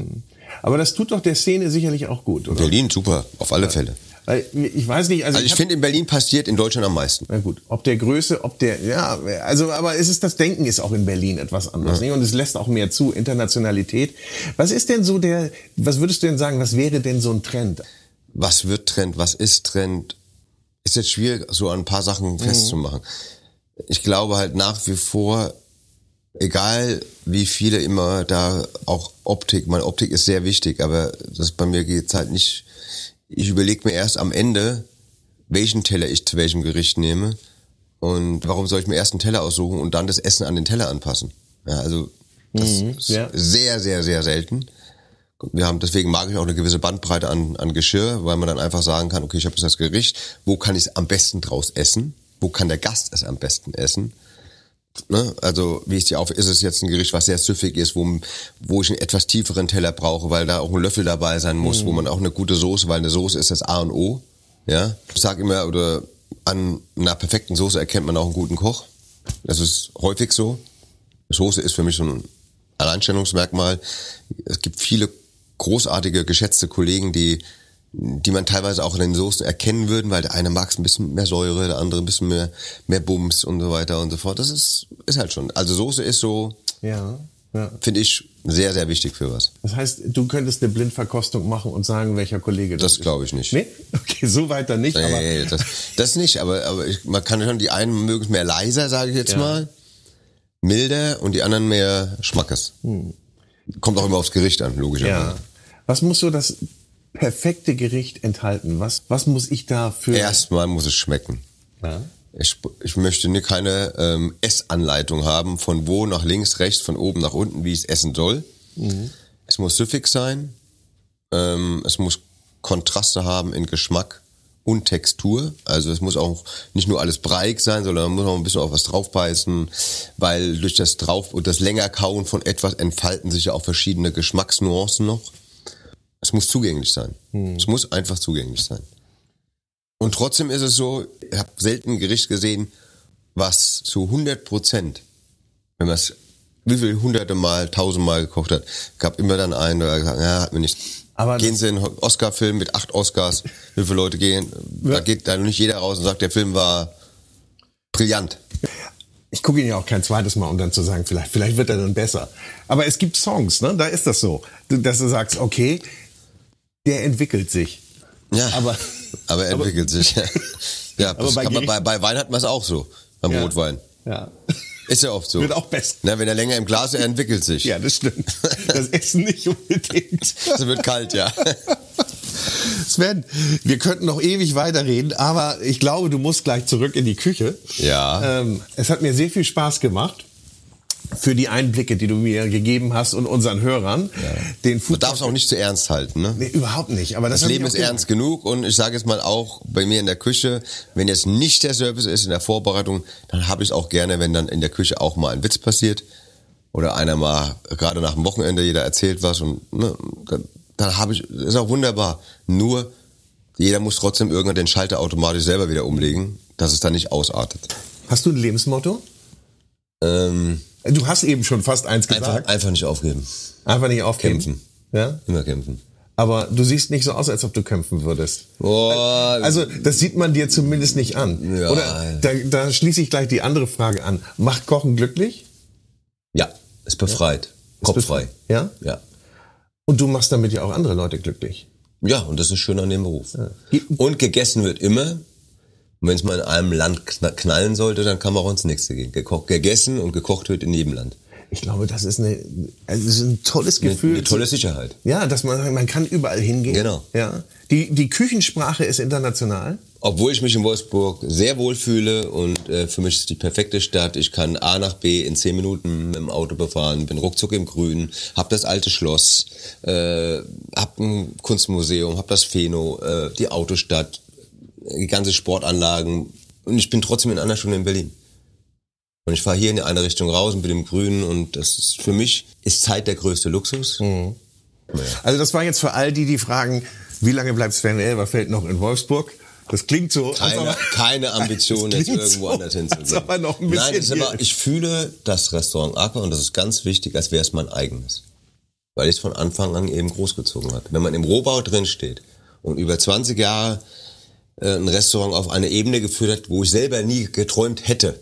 Aber das tut doch der Szene sicherlich auch gut, oder? Berlin, super, auf alle Fälle. Weil, ich weiß nicht, also, Also ich hab- finde, in Berlin passiert in Deutschland am meisten. Na gut, ob der Größe, ob der, ja, also, aber es ist das Denken ist auch in Berlin etwas anders, nicht? Und es lässt auch mehr zu, Internationalität. Was ist denn so der, was würdest du denn sagen, was wäre denn so ein Trend? was wird Trend, was ist Trend, ist jetzt schwierig, so an ein paar Sachen festzumachen. Ich glaube halt nach wie vor, egal wie viele immer da auch Optik, meine Optik ist sehr wichtig, aber das bei mir geht's halt nicht, ich überlege mir erst am Ende, welchen Teller ich zu welchem Gericht nehme und warum soll ich mir erst einen Teller aussuchen und dann das Essen an den Teller anpassen. Ja, also das ist ja. sehr, sehr, sehr selten. Wir haben, deswegen mag ich auch eine gewisse Bandbreite an, an Geschirr, weil man dann einfach sagen kann, okay, ich habe jetzt das Gericht, wo kann ich es am besten draus essen? Wo kann der Gast es am besten essen? Ne? Also, wie ist die auf, ist es jetzt ein Gericht, was sehr süffig ist, wo, wo ich einen etwas tieferen Teller brauche, weil da auch ein Löffel dabei sein muss, wo man auch eine gute Soße, weil eine Soße ist das A und O. Ja, ich sage immer, oder an einer perfekten Soße erkennt man auch einen guten Koch. Das ist häufig so. Soße ist für mich so ein Alleinstellungsmerkmal. Es gibt viele großartige, geschätzte Kollegen, die, die man teilweise auch in den Soßen erkennen würden, weil der eine mag es ein bisschen mehr Säure, der andere ein bisschen mehr, mehr Bums und so weiter und so fort. Das ist, ist halt schon. Also Soße ist so, Ja, ja. finde ich, sehr, sehr wichtig für was. Das heißt, du könntest eine Blindverkostung machen und sagen, welcher Kollege das, Das glaube ich nicht. Nee? [LAUGHS] Okay, so weiter nicht, aber Nee, das, das nicht, aber, aber ich, man kann schon, die einen mögen es mehr leiser, sage ich jetzt Ja. mal, milder und die anderen mehr Schmackes. Kommt auch immer aufs Gericht an, logischerweise. ja. Was muss so das perfekte Gericht enthalten? Was, was muss ich da für... Erstmal muss es schmecken. Ja. Ich, ich möchte keine ähm, Essanleitung haben, von wo nach links, rechts, von oben nach unten, wie ich es essen soll. Es muss süffig sein. Ähm, es muss Kontraste haben in Geschmack und Textur. Also es muss auch nicht nur alles breiig sein, sondern man muss auch ein bisschen auf was draufbeißen, weil durch das Drauf- und das Längerkauen von etwas entfalten sich ja auch verschiedene Geschmacksnuancen noch. Es muss zugänglich sein. Es muss einfach zugänglich sein. Und trotzdem ist es so, ich habe selten ein Gericht gesehen, was zu 100 Prozent, wenn man es wie viel hunderte Mal, tausendmal gekocht hat, gab immer dann einen, der gesagt, ja, hat mir nicht. Aber gehen Sie in einen Oscar-Film mit acht Oscars, wie viele Leute gehen, da geht da nicht jeder raus und sagt, der Film war brillant. Ich gucke ihn ja auch kein zweites Mal, um dann zu sagen, vielleicht, vielleicht wird er dann besser. Aber es gibt Songs, ne? Da ist das so, dass du sagst, okay, der entwickelt sich. Ja, Aber- [LAUGHS] aber er entwickelt sich. [LAUGHS] Ja, das bei man, bei, bei Wein hat man es auch so, beim Ja. Rotwein. Ja. [LAUGHS] Ist ja oft so. Wird auch besser. Na, wenn er länger im Glas ist, er entwickelt sich. Ja, das stimmt. Das Essen nicht unbedingt. Es wird kalt, ja. Sven, wir könnten noch ewig weiterreden, aber ich glaube, du musst gleich zurück in die Küche. Ja. Ähm, es hat mir sehr viel Spaß gemacht. Für die Einblicke, die du mir gegeben hast und unseren Hörern. Ja. Den Man darf es auch nicht zu ernst halten. Ne? Nee, überhaupt nicht. Aber das, das Leben ist ernst genug und ich sage jetzt mal auch bei mir in der Küche, wenn jetzt nicht der Service ist in der Vorbereitung, dann habe ich es auch gerne, wenn dann in der Küche auch mal ein Witz passiert oder einer mal gerade nach dem Wochenende jeder erzählt was und ne, dann, dann habe ich ist auch wunderbar. Nur jeder muss trotzdem irgendwann den Schalter automatisch selber wieder umlegen, dass es dann nicht ausartet. Hast du ein Lebensmotto? Ähm, du hast eben schon fast eins gesagt. Einfach, einfach nicht aufgeben. Einfach nicht aufgeben. Kämpfen. Ja? Immer kämpfen. Aber du siehst nicht so aus, als ob du kämpfen würdest. Oh, also das sieht man dir zumindest nicht an. Ja. Oder da, da schließe ich gleich die andere Frage an. Macht Kochen glücklich? Ja, ist befreit. Ja. Kopffrei. Ja? Ja. Und du machst damit ja auch andere Leute glücklich. Ja, und das ist schön an dem Beruf. Ja. Und gegessen wird immer. Und wenn es mal in einem Land knallen sollte, dann kann man auch ins nächste gehen. Gekocht, gegessen und gekocht wird in jedem Land. Ich glaube, das ist, eine, also das ist ein tolles Gefühl. Eine, eine tolle Sicherheit. Ja, dass man, man kann überall hingehen. Genau. Ja. Die, die Küchensprache ist international. Obwohl ich mich in Wolfsburg sehr wohl fühle und äh, für mich ist die perfekte Stadt. Ich kann A nach B in zehn Minuten mit dem Auto befahren, bin ruckzuck im Grün, hab das alte Schloss, äh, hab ein Kunstmuseum, hab das Pheno, äh, die Autostadt, ganze Sportanlagen und ich bin trotzdem in einer Stunde in Berlin. Und ich fahre hier in eine Richtung raus und bin im Grünen und das ist für mich ist Zeit der größte Luxus. Mhm. Ja. Also das war jetzt für all die, die fragen, wie lange bleibt Sven Elberfeld noch in Wolfsburg? Das klingt so. Keine, aber, keine [LAUGHS] Ambition, jetzt irgendwo so, anders hinzugehen. Aber noch ein bisschen Nein, ist aber, ich fühle das Restaurant Aqua, und das ist ganz wichtig, als wäre es mein eigenes. Weil ich es von Anfang an eben großgezogen hat. Wenn man im Rohbau drin steht und über 20 Jahre äh, ein Restaurant auf eine Ebene geführt hat, wo ich selber nie geträumt hätte,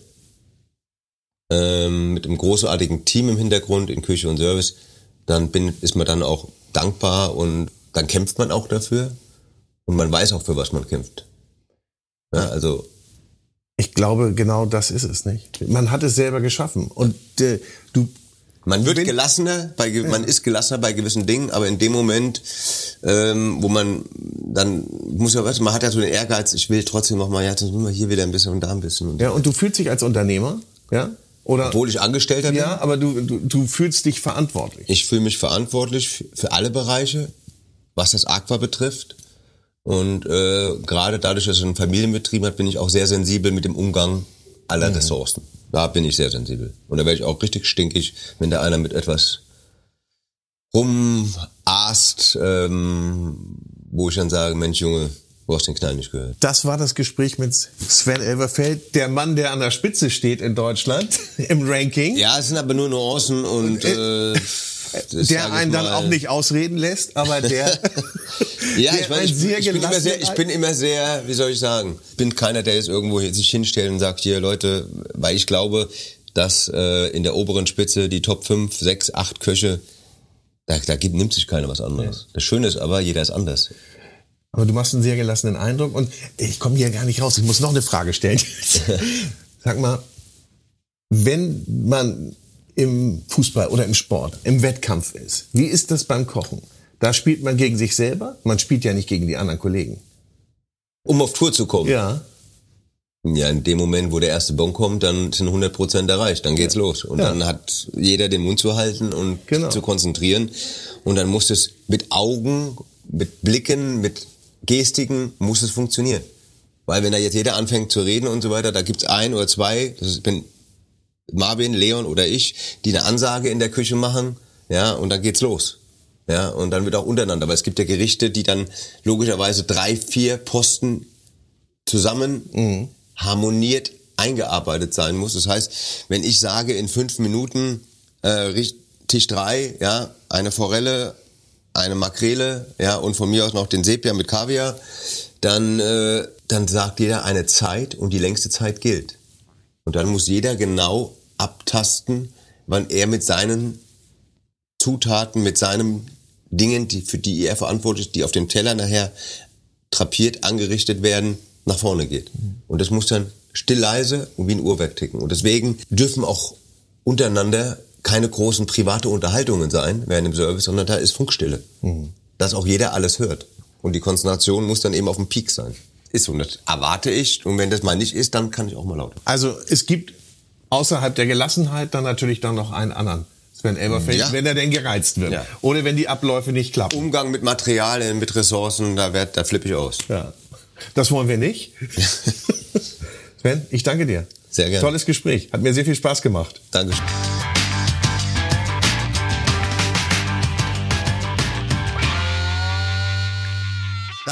ähm, mit einem großartigen Team im Hintergrund in Küche und Service, dann bin, ist man dann auch dankbar und dann kämpft man auch dafür und man weiß auch, für was man kämpft. Ja, also ich glaube, genau das ist es nicht. Man hat es selber geschaffen und äh, du man wird gelassener, bei, man ist gelassener bei gewissen Dingen, aber in dem Moment, ähm, wo man dann muss ja, weißt man hat ja so den Ehrgeiz, ich will trotzdem noch mal, ja, müssen wir hier wieder ein bisschen und da ein bisschen. Und ja, und du fühlst dich als Unternehmer, ja? Oder, Obwohl ich Angestellter bin? Ja, aber du, du, du fühlst dich verantwortlich. Ich fühle mich verantwortlich für alle Bereiche, was das Aqua betrifft. Und äh, gerade dadurch, dass ich einen Familienbetrieb habe, bin ich auch sehr sensibel mit dem Umgang aller mhm. Ressourcen. Da bin ich sehr sensibel. Und da werde ich auch richtig stinkig, wenn da einer mit etwas rumaßt, ähm, wo ich dann sage, Mensch Junge, Du hast den Knall nicht gehört. Das war das Gespräch mit Sven Elverfeld, der Mann, der an der Spitze steht in Deutschland [LAUGHS] im Ranking. Ja, es sind aber nur Nuancen und äh, äh der einen dann auch nicht ausreden lässt, aber der, [LAUGHS] [LAUGHS] ja, der ich, meine, ich, ich, bin immer sehr, ich bin immer sehr, wie soll ich sagen, bin keiner, der jetzt irgendwo sich hinstellt und sagt, hier Leute, weil ich glaube, dass äh, in der oberen Spitze die Top 5, 6, 8 Köche, da, da gibt, nimmt sich keiner was anderes. Ja. Das Schöne ist aber, jeder ist anders. Aber du machst einen sehr gelassenen Eindruck und ich komme hier gar nicht raus. Ich muss noch eine Frage stellen. [LAUGHS] Sag mal, wenn man im Fußball oder im Sport, im Wettkampf ist, wie ist das beim Kochen? Da spielt man gegen sich selber, man spielt ja nicht gegen die anderen Kollegen. Um auf Tour zu kommen? Ja. Ja, in dem Moment, wo der erste Bon kommt, dann sind 100 Prozent erreicht, dann geht's ja. los. Und ja. dann hat jeder den Mund zu halten und genau. zu konzentrieren. Und dann muss es mit Augen, mit Blicken, mit Gestiken muss es funktionieren. Weil wenn da jetzt jeder anfängt zu reden und so weiter, da gibt's ein oder zwei, das bin Marvin, Leon oder ich, die eine Ansage in der Küche machen, ja, und dann geht's los. Ja, und dann wird auch untereinander. Aber es gibt ja Gerichte, die dann logischerweise drei, vier Posten zusammen mhm. harmoniert eingearbeitet sein muss. Das heißt, wenn ich sage, in fünf Minuten äh, Tisch drei, ja, eine Forelle, eine Makrele, ja, und von mir aus noch den Sepia mit Kaviar, dann, äh, dann sagt jeder eine Zeit und die längste Zeit gilt. Und dann muss jeder genau abtasten, wann er mit seinen Zutaten, mit seinen Dingen, die, für die er verantwortlich ist, die auf dem Teller nachher trapiert, angerichtet werden, nach vorne geht. Und das muss dann still leise und wie ein Uhrwerk ticken. Und deswegen dürfen auch untereinander keine großen private Unterhaltungen sein während dem Service, sondern da ist Funkstille. Mhm. Dass auch jeder alles hört. Und die Konzentration muss dann eben auf dem Peak sein. Ist so, das erwarte ich. Und wenn das mal nicht ist, dann kann ich auch mal laut. Also es gibt außerhalb der Gelassenheit dann natürlich dann noch einen anderen. Sven Elberfeld, Ja. wenn er denn gereizt wird. Ja. Oder wenn die Abläufe nicht klappen. Umgang mit Materialien, mit Ressourcen, da, werd, da flippe ich aus. Ja. Das wollen wir nicht. [LAUGHS] Sven, ich danke dir. Sehr gerne. Tolles Gespräch. Hat mir sehr viel Spaß gemacht. Dankeschön.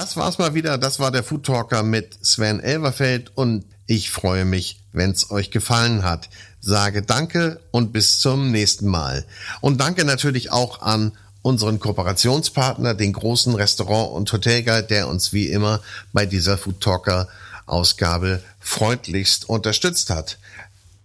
Das war's mal wieder. Das war der Food Talker mit Sven Elverfeld und ich freue mich, wenn's euch gefallen hat. Sage Danke und bis zum nächsten Mal. Und danke natürlich auch an unseren Kooperationspartner, den großen Restaurant- und Hotelguide, der uns wie immer bei dieser Food Talker Ausgabe freundlichst unterstützt hat.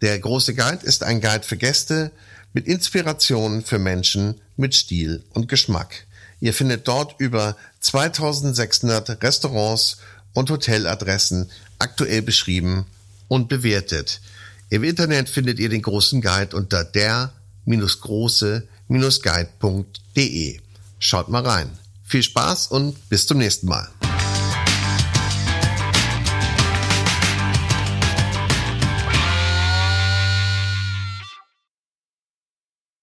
Der große Guide ist ein Guide für Gäste mit Inspirationen für Menschen mit Stil und Geschmack. Ihr findet dort über 2600 Restaurants und Hoteladressen aktuell beschrieben und bewertet. Im Internet findet ihr den großen Guide unter der-große-guide.de. Schaut mal rein. Viel Spaß und bis zum nächsten Mal.